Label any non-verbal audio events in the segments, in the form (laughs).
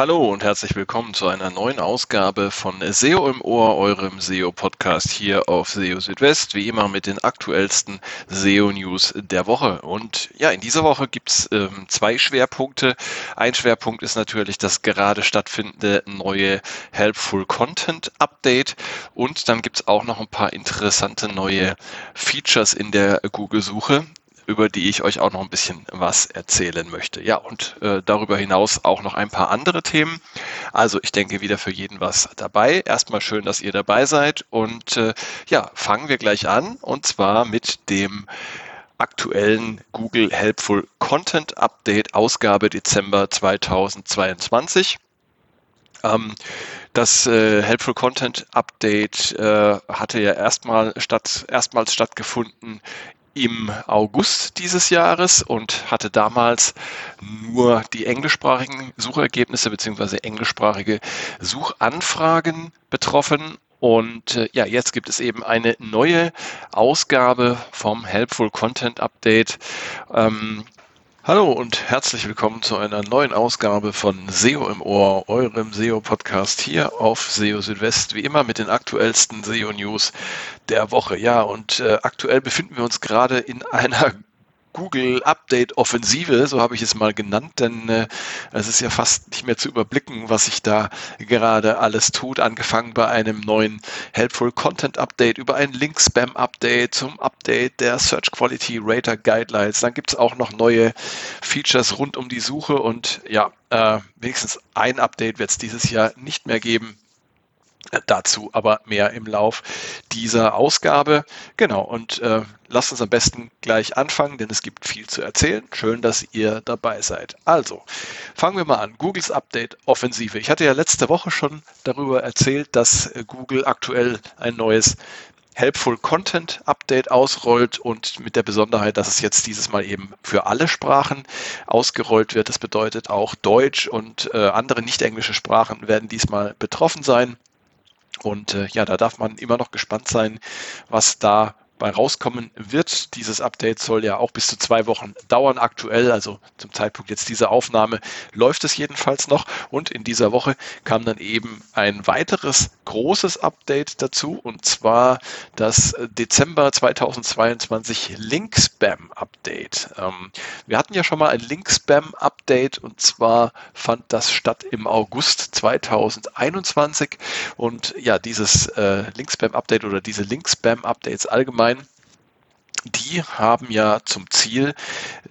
Hallo und herzlich willkommen zu einer neuen Ausgabe von SEO im Ohr, eurem SEO-Podcast hier auf SEO Südwest, wie immer mit den aktuellsten SEO-News der Woche. Und ja, in dieser Woche gibt's ähm, zwei Schwerpunkte. Ein Schwerpunkt ist natürlich das gerade stattfindende neue Helpful Content Update und dann gibt's auch noch ein paar interessante neue Features in der Google-Suche über die ich euch auch noch ein bisschen was erzählen möchte. Ja, und äh, darüber hinaus auch noch ein paar andere Themen. Also ich denke wieder für jeden was dabei. Erstmal schön, dass ihr dabei seid. Und äh, ja, fangen wir gleich an. Und zwar mit dem aktuellen Google Helpful Content Update Ausgabe Dezember 2022. Ähm, das äh, Helpful Content Update äh, hatte ja erstmal statt, erstmals stattgefunden im August dieses Jahres und hatte damals nur die englischsprachigen Suchergebnisse beziehungsweise englischsprachige Suchanfragen betroffen. Und äh, ja, jetzt gibt es eben eine neue Ausgabe vom Helpful Content Update. Ähm, Hallo und herzlich willkommen zu einer neuen Ausgabe von SEO im Ohr, eurem SEO-Podcast hier auf SEO Südwest, wie immer mit den aktuellsten SEO-News der Woche. Ja, und äh, aktuell befinden wir uns gerade in einer Google Update Offensive, so habe ich es mal genannt, denn äh, es ist ja fast nicht mehr zu überblicken, was sich da gerade alles tut, angefangen bei einem neuen Helpful Content Update, über ein Link Spam Update zum Update der Search Quality Rater Guidelines. Dann gibt es auch noch neue Features rund um die Suche und ja, äh, wenigstens ein Update wird es dieses Jahr nicht mehr geben. Dazu aber mehr im Lauf dieser Ausgabe. Genau, und äh, lasst uns am besten gleich anfangen, denn es gibt viel zu erzählen. Schön, dass ihr dabei seid. Also, fangen wir mal an. Googles Update Offensive. Ich hatte ja letzte Woche schon darüber erzählt, dass äh, Google aktuell ein neues Helpful Content Update ausrollt und mit der Besonderheit, dass es jetzt dieses Mal eben für alle Sprachen ausgerollt wird. Das bedeutet auch Deutsch und äh, andere nicht englische Sprachen werden diesmal betroffen sein. Und äh, ja, da darf man immer noch gespannt sein, was da bei rauskommen wird. Dieses Update soll ja auch bis zu zwei Wochen dauern. Aktuell, also zum Zeitpunkt jetzt dieser Aufnahme, läuft es jedenfalls noch. Und in dieser Woche kam dann eben ein weiteres großes Update dazu, und zwar das Dezember 2022 Link Spam Update. Ähm, wir hatten ja schon mal ein Link Spam Update, und zwar fand das statt im August 2021. Und ja, dieses äh, Link Spam Update oder diese Link Spam Allgemein die haben ja zum Ziel,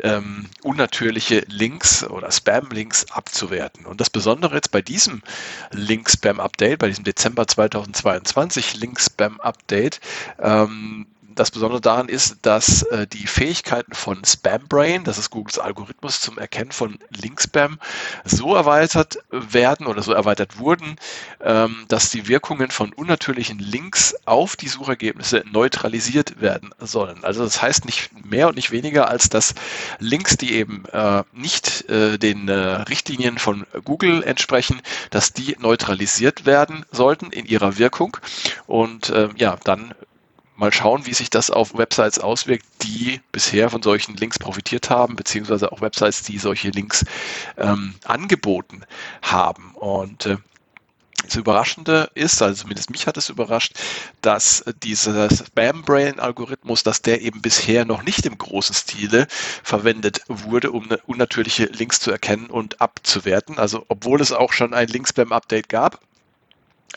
ähm, unnatürliche Links oder Spam-Links abzuwerten. Und das Besondere jetzt bei diesem Link-Spam-Update, bei diesem Dezember 2022 Link-Spam-Update, ähm, das Besondere daran ist, dass äh, die Fähigkeiten von SpamBrain, das ist Googles Algorithmus zum Erkennen von Linkspam, so erweitert werden oder so erweitert wurden, ähm, dass die Wirkungen von unnatürlichen Links auf die Suchergebnisse neutralisiert werden sollen. Also das heißt nicht mehr und nicht weniger, als dass Links, die eben äh, nicht äh, den äh, Richtlinien von Google entsprechen, dass die neutralisiert werden sollten in ihrer Wirkung. Und äh, ja, dann mal schauen, wie sich das auf Websites auswirkt, die bisher von solchen Links profitiert haben, beziehungsweise auch Websites, die solche Links ähm, angeboten haben. Und äh, das Überraschende ist, also zumindest mich hat es überrascht, dass dieser Spam-Brain-Algorithmus, dass der eben bisher noch nicht im großen Stile verwendet wurde, um unnatürliche Links zu erkennen und abzuwerten. Also obwohl es auch schon ein Link-Spam-Update gab,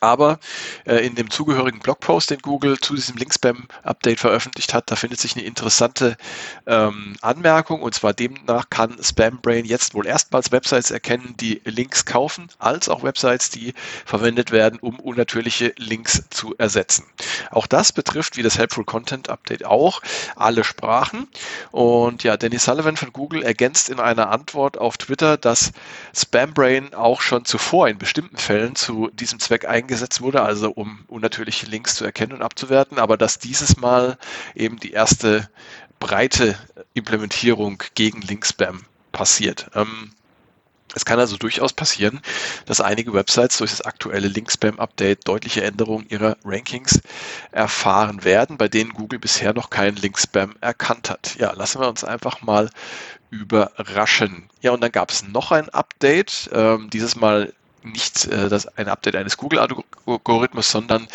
aber äh, in dem zugehörigen Blogpost, den Google zu diesem Link-Spam-Update veröffentlicht hat, da findet sich eine interessante ähm, Anmerkung. Und zwar demnach kann SpamBrain jetzt wohl erstmals Websites erkennen, die Links kaufen, als auch Websites, die verwendet werden, um unnatürliche Links zu ersetzen. Auch das betrifft, wie das Helpful Content Update auch, alle Sprachen. Und ja, Danny Sullivan von Google ergänzt in einer Antwort auf Twitter, dass SpamBrain auch schon zuvor in bestimmten Fällen zu diesem Zweck eingesetzt eingesetzt wurde, also um unnatürliche Links zu erkennen und abzuwerten, aber dass dieses Mal eben die erste breite Implementierung gegen Linkspam passiert. Ähm, es kann also durchaus passieren, dass einige Websites durch das aktuelle Link-Spam-Update deutliche Änderungen ihrer Rankings erfahren werden, bei denen Google bisher noch keinen Link-Spam erkannt hat. Ja, lassen wir uns einfach mal überraschen. Ja, und dann gab es noch ein Update, ähm, dieses Mal nicht äh, das, ein Update eines Google-Algorithmus, sondern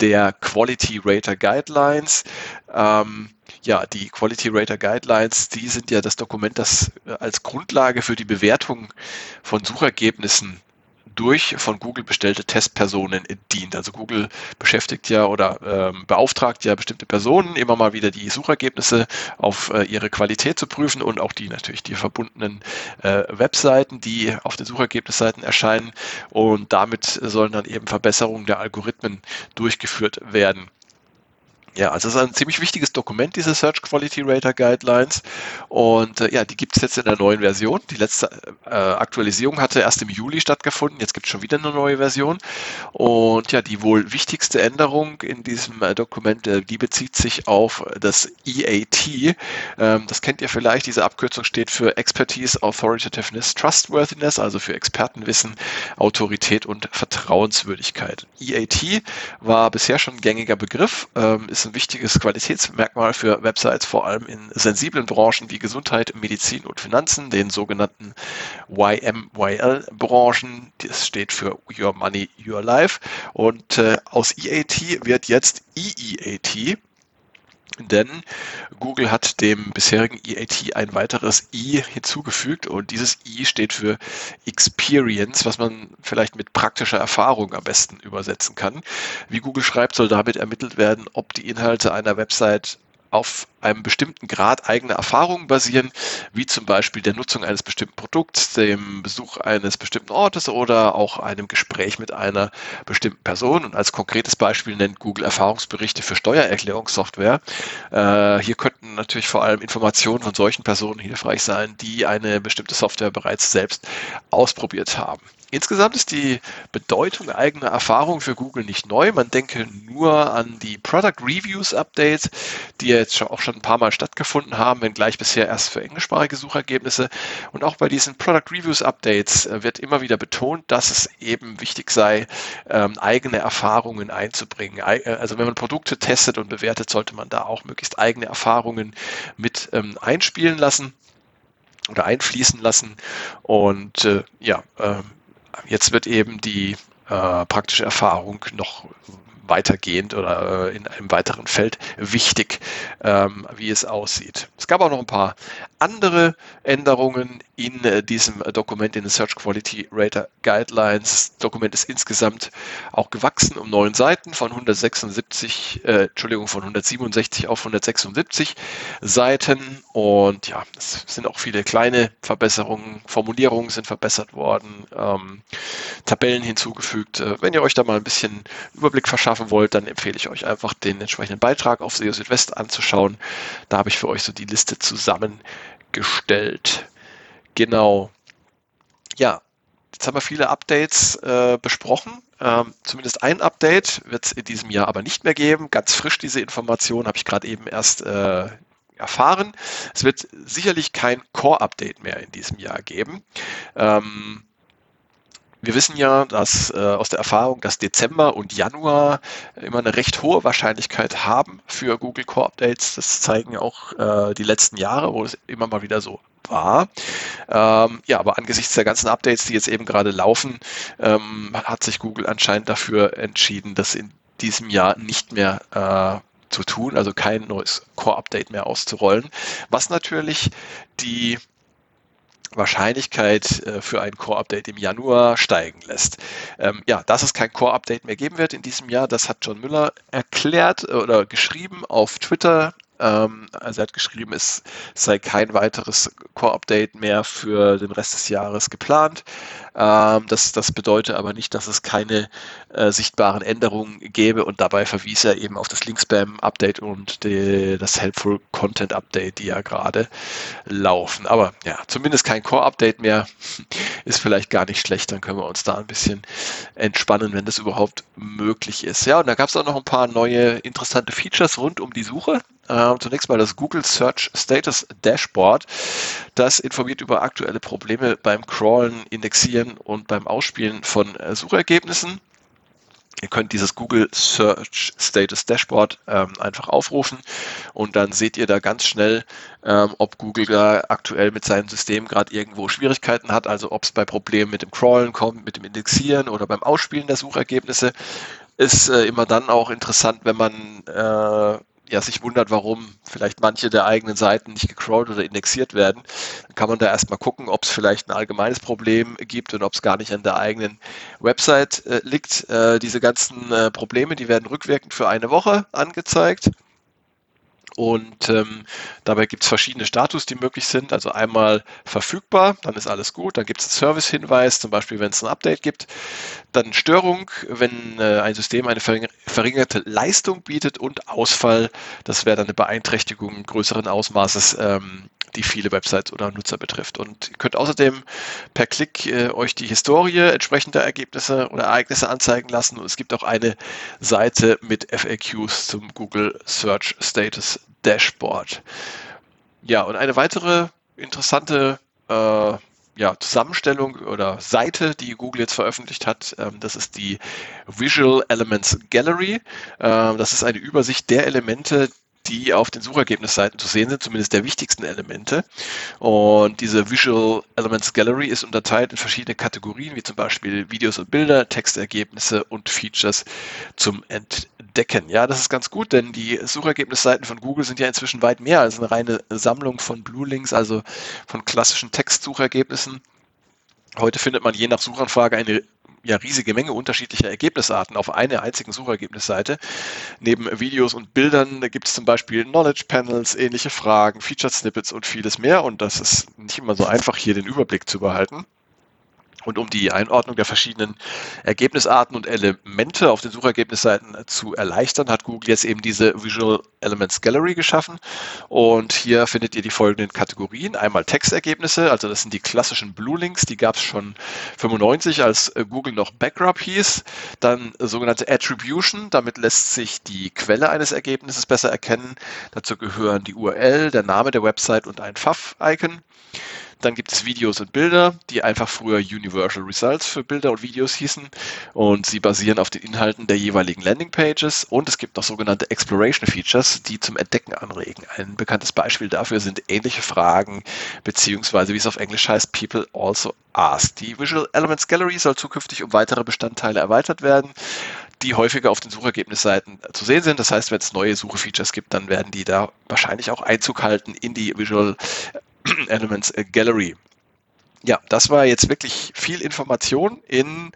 der Quality Rater Guidelines. Ähm, ja, die Quality Rater Guidelines, die sind ja das Dokument, das als Grundlage für die Bewertung von Suchergebnissen durch von Google bestellte Testpersonen dient. Also Google beschäftigt ja oder ähm, beauftragt ja bestimmte Personen, immer mal wieder die Suchergebnisse auf äh, ihre Qualität zu prüfen und auch die natürlich die verbundenen äh, Webseiten, die auf den Suchergebnisseiten erscheinen. Und damit sollen dann eben Verbesserungen der Algorithmen durchgeführt werden. Ja, also es ist ein ziemlich wichtiges Dokument, diese Search Quality Rater Guidelines. Und äh, ja, die gibt es jetzt in der neuen Version. Die letzte äh, Aktualisierung hatte erst im Juli stattgefunden. Jetzt gibt es schon wieder eine neue Version. Und ja, die wohl wichtigste Änderung in diesem äh, Dokument, äh, die bezieht sich auf das EAT. Ähm, das kennt ihr vielleicht. Diese Abkürzung steht für Expertise, Authoritativeness, Trustworthiness, also für Expertenwissen, Autorität und Vertrauenswürdigkeit. EAT war bisher schon ein gängiger Begriff. Ähm, ist ein wichtiges Qualitätsmerkmal für Websites, vor allem in sensiblen Branchen wie Gesundheit, Medizin und Finanzen, den sogenannten YMYL-Branchen. Das steht für Your Money, Your Life. Und äh, aus EAT wird jetzt EEAT denn Google hat dem bisherigen EAT ein weiteres I hinzugefügt und dieses I steht für Experience, was man vielleicht mit praktischer Erfahrung am besten übersetzen kann. Wie Google schreibt, soll damit ermittelt werden, ob die Inhalte einer Website auf einem bestimmten Grad eigener Erfahrungen basieren, wie zum Beispiel der Nutzung eines bestimmten Produkts, dem Besuch eines bestimmten Ortes oder auch einem Gespräch mit einer bestimmten Person. Und als konkretes Beispiel nennt Google Erfahrungsberichte für Steuererklärungssoftware. Äh, hier könnten natürlich vor allem Informationen von solchen Personen hilfreich sein, die eine bestimmte Software bereits selbst ausprobiert haben. Insgesamt ist die Bedeutung eigener Erfahrung für Google nicht neu. Man denke nur an die Product Reviews Updates, die jetzt auch schon ein paar Mal stattgefunden haben, wenngleich bisher erst für englischsprachige Suchergebnisse. Und auch bei diesen Product Reviews Updates äh, wird immer wieder betont, dass es eben wichtig sei, ähm, eigene Erfahrungen einzubringen. Äh, also wenn man Produkte testet und bewertet, sollte man da auch möglichst eigene Erfahrungen mit ähm, einspielen lassen oder einfließen lassen. Und äh, ja, äh, jetzt wird eben die äh, praktische Erfahrung noch weitergehend oder äh, in einem weiteren Feld wichtig, ähm, wie es aussieht. Es gab auch noch ein paar andere Änderungen in äh, diesem Dokument, in den Search Quality Rater Guidelines. Das Dokument ist insgesamt auch gewachsen um neun Seiten von 176, äh, Entschuldigung, von 167 auf 176 Seiten. Und ja, es sind auch viele kleine Verbesserungen. Formulierungen sind verbessert worden, ähm, Tabellen hinzugefügt. Äh, wenn ihr euch da mal ein bisschen Überblick verschaffen wollt, dann empfehle ich euch einfach den entsprechenden Beitrag auf SEO Südwest anzuschauen. Da habe ich für euch so die Liste zusammengestellt. Genau. Ja, jetzt haben wir viele Updates äh, besprochen. Ähm, zumindest ein Update wird es in diesem Jahr aber nicht mehr geben. Ganz frisch diese Information habe ich gerade eben erst äh, erfahren. Es wird sicherlich kein Core-Update mehr in diesem Jahr geben. Ähm, wir wissen ja, dass äh, aus der Erfahrung, dass Dezember und Januar immer eine recht hohe Wahrscheinlichkeit haben für Google Core Updates. Das zeigen auch äh, die letzten Jahre, wo es immer mal wieder so war. Ähm, ja, aber angesichts der ganzen Updates, die jetzt eben gerade laufen, ähm, hat sich Google anscheinend dafür entschieden, das in diesem Jahr nicht mehr äh, zu tun, also kein neues Core-Update mehr auszurollen, was natürlich die Wahrscheinlichkeit äh, für ein Core-Update im Januar steigen lässt. Ähm, ja, dass es kein Core-Update mehr geben wird in diesem Jahr, das hat John Müller erklärt oder geschrieben auf Twitter ähm, also er hat geschrieben, es sei kein weiteres Core-Update mehr für den Rest des Jahres geplant. Ähm, das, das bedeutet aber nicht, dass es keine äh, sichtbaren Änderungen gäbe und dabei verwies er eben auf das Link-Spam-Update und die, das Helpful Content-Update, die ja gerade laufen. Aber ja, zumindest kein Core-Update mehr (laughs) ist vielleicht gar nicht schlecht. Dann können wir uns da ein bisschen entspannen, wenn das überhaupt möglich ist. Ja, und da gab es auch noch ein paar neue interessante Features rund um die Suche. Äh, zunächst mal das Google Search Status Dashboard. Das informiert über aktuelle Probleme beim Crawlen, Indexieren und beim Ausspielen von äh, Suchergebnissen. Ihr könnt dieses Google Search Status Dashboard ähm, einfach aufrufen und dann seht ihr da ganz schnell, ähm, ob Google da aktuell mit seinem System gerade irgendwo Schwierigkeiten hat, also ob es bei Problemen mit dem Crawlen kommt, mit dem Indexieren oder beim Ausspielen der Suchergebnisse. Ist äh, immer dann auch interessant, wenn man äh, ja, sich wundert, warum vielleicht manche der eigenen Seiten nicht gecrawlt oder indexiert werden, dann kann man da erstmal gucken, ob es vielleicht ein allgemeines Problem gibt und ob es gar nicht an der eigenen Website äh, liegt. Äh, diese ganzen äh, Probleme, die werden rückwirkend für eine Woche angezeigt. Und ähm, dabei gibt es verschiedene Status, die möglich sind. Also einmal verfügbar, dann ist alles gut. Dann gibt es einen Service-Hinweis, zum Beispiel, wenn es ein Update gibt. Dann Störung, wenn äh, ein System eine verringerte Leistung bietet und Ausfall, das wäre dann eine Beeinträchtigung größeren Ausmaßes ähm, die viele Websites oder Nutzer betrifft. Und ihr könnt außerdem per Klick äh, euch die Historie entsprechender Ergebnisse oder Ereignisse anzeigen lassen. Und es gibt auch eine Seite mit FAQs zum Google Search Status Dashboard. Ja, und eine weitere interessante äh, ja, Zusammenstellung oder Seite, die Google jetzt veröffentlicht hat. Ähm, das ist die Visual Elements Gallery. Ähm, das ist eine Übersicht der Elemente, die auf den Suchergebnisseiten zu sehen sind, zumindest der wichtigsten Elemente. Und diese Visual Elements Gallery ist unterteilt in verschiedene Kategorien, wie zum Beispiel Videos und Bilder, Textergebnisse und Features zum Entdecken. Ja, das ist ganz gut, denn die Suchergebnisseiten von Google sind ja inzwischen weit mehr als eine reine Sammlung von Blue Links, also von klassischen Textsuchergebnissen. Heute findet man je nach Suchanfrage eine ja, riesige Menge unterschiedlicher Ergebnisarten auf einer einzigen Suchergebnisseite. Neben Videos und Bildern gibt es zum Beispiel Knowledge Panels, ähnliche Fragen, Featured Snippets und vieles mehr. Und das ist nicht immer so einfach, hier den Überblick zu behalten. Und um die Einordnung der verschiedenen Ergebnisarten und Elemente auf den Suchergebnisseiten zu erleichtern, hat Google jetzt eben diese Visual Elements Gallery geschaffen. Und hier findet ihr die folgenden Kategorien. Einmal Textergebnisse, also das sind die klassischen Blue Links, die gab es schon 95, als Google noch Backrub hieß. Dann sogenannte Attribution, damit lässt sich die Quelle eines Ergebnisses besser erkennen. Dazu gehören die URL, der Name der Website und ein Pfaff-Icon. Dann gibt es Videos und Bilder, die einfach früher Universal Results für Bilder und Videos hießen und sie basieren auf den Inhalten der jeweiligen Landingpages und es gibt noch sogenannte Exploration Features, die zum Entdecken anregen. Ein bekanntes Beispiel dafür sind ähnliche Fragen beziehungsweise wie es auf Englisch heißt, People also ask. Die Visual Elements Gallery soll zukünftig um weitere Bestandteile erweitert werden die häufiger auf den Suchergebnisseiten zu sehen sind. Das heißt, wenn es neue Suchefeatures gibt, dann werden die da wahrscheinlich auch Einzug halten in die Visual (clears throat) Elements Gallery. Ja, das war jetzt wirklich viel Information in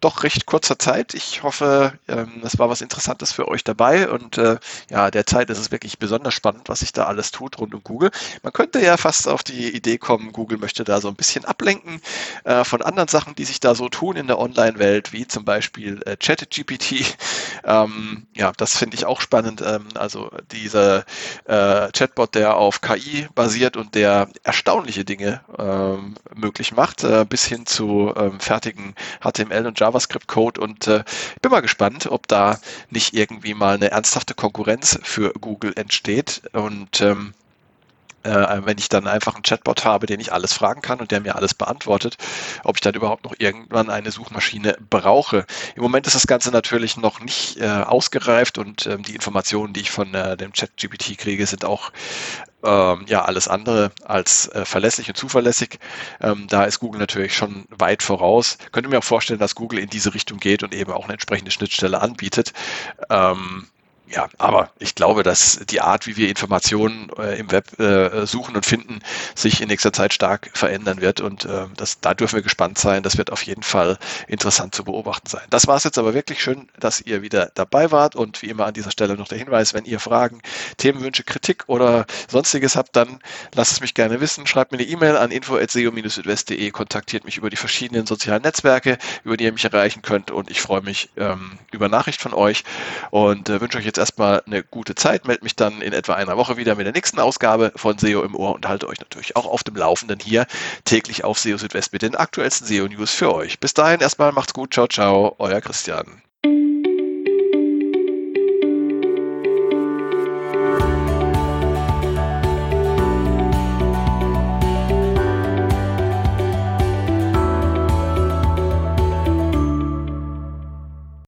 doch recht kurzer Zeit. Ich hoffe, ähm, es war was Interessantes für euch dabei und äh, ja, derzeit ist es wirklich besonders spannend, was sich da alles tut rund um Google. Man könnte ja fast auf die Idee kommen, Google möchte da so ein bisschen ablenken äh, von anderen Sachen, die sich da so tun in der Online-Welt, wie zum Beispiel äh, ChatGPT. (laughs) Ähm, ja, das finde ich auch spannend. Ähm, also dieser Chatbot, der auf KI basiert und der erstaunliche Dinge möglich macht, bis hin zu fertigen HTML und JavaScript JavaScript-Code und äh, bin mal gespannt, ob da nicht irgendwie mal eine ernsthafte Konkurrenz für Google entsteht. Und ähm, äh, wenn ich dann einfach einen Chatbot habe, den ich alles fragen kann und der mir alles beantwortet, ob ich dann überhaupt noch irgendwann eine Suchmaschine brauche. Im Moment ist das Ganze natürlich noch nicht äh, ausgereift und ähm, die Informationen, die ich von äh, dem ChatGPT kriege, sind auch ähm, ja alles andere als äh, verlässlich und zuverlässig. Ähm, da ist Google natürlich schon weit voraus. Könnte mir auch vorstellen, dass Google in diese Richtung geht und eben auch eine entsprechende Schnittstelle anbietet. Ähm, ja, aber ich glaube, dass die Art, wie wir Informationen äh, im Web äh, suchen und finden, sich in nächster Zeit stark verändern wird. Und äh, das, da dürfen wir gespannt sein. Das wird auf jeden Fall interessant zu beobachten sein. Das war es jetzt aber wirklich schön, dass ihr wieder dabei wart. Und wie immer an dieser Stelle noch der Hinweis, wenn ihr Fragen, Themenwünsche, Kritik oder sonstiges habt, dann lasst es mich gerne wissen. Schreibt mir eine E-Mail an info.seo-südwest.de, kontaktiert mich über die verschiedenen sozialen Netzwerke, über die ihr mich erreichen könnt. Und ich freue mich ähm, über Nachricht von euch und äh, wünsche euch jetzt jetzt erstmal eine gute Zeit, melde mich dann in etwa einer Woche wieder mit der nächsten Ausgabe von SEO im Ohr und halte euch natürlich auch auf dem Laufenden hier täglich auf SEO Südwest mit den aktuellsten SEO-News für euch. Bis dahin erstmal macht's gut, ciao, ciao, euer Christian.